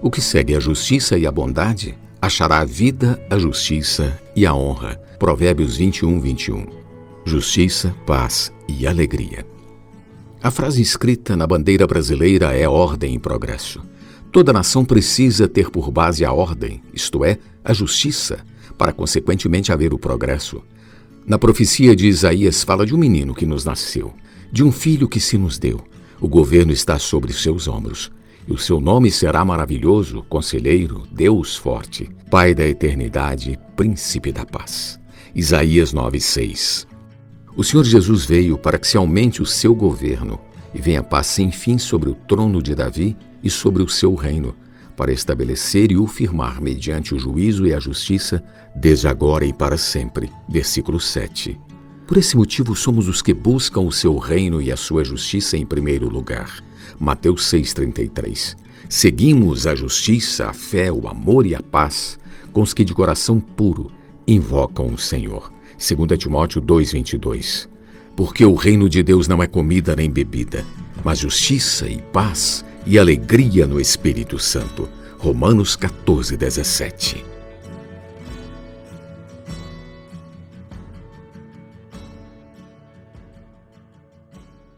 O que segue a justiça e a bondade achará a vida, a justiça e a honra. Provérbios 21, 21. Justiça, paz e alegria. A frase escrita na bandeira brasileira é ordem e progresso. Toda nação precisa ter por base a ordem, isto é, a justiça, para consequentemente haver o progresso. Na profecia de Isaías fala de um menino que nos nasceu, de um filho que se nos deu. O governo está sobre seus ombros e o seu nome será maravilhoso, conselheiro, Deus forte, Pai da eternidade, príncipe da paz. Isaías 9:6. O Senhor Jesus veio para que se aumente o seu governo e venha paz sem fim sobre o trono de Davi e sobre o seu reino, para estabelecer e o firmar mediante o juízo e a justiça, desde agora e para sempre. Versículo 7. Por esse motivo somos os que buscam o seu reino e a sua justiça em primeiro lugar. Mateus 6,33. Seguimos a justiça, a fé, o amor e a paz com os que de coração puro invocam o Senhor. 2 Timóteo 2,22. Porque o reino de Deus não é comida nem bebida, mas justiça e paz e alegria no Espírito Santo. Romanos 14, 17.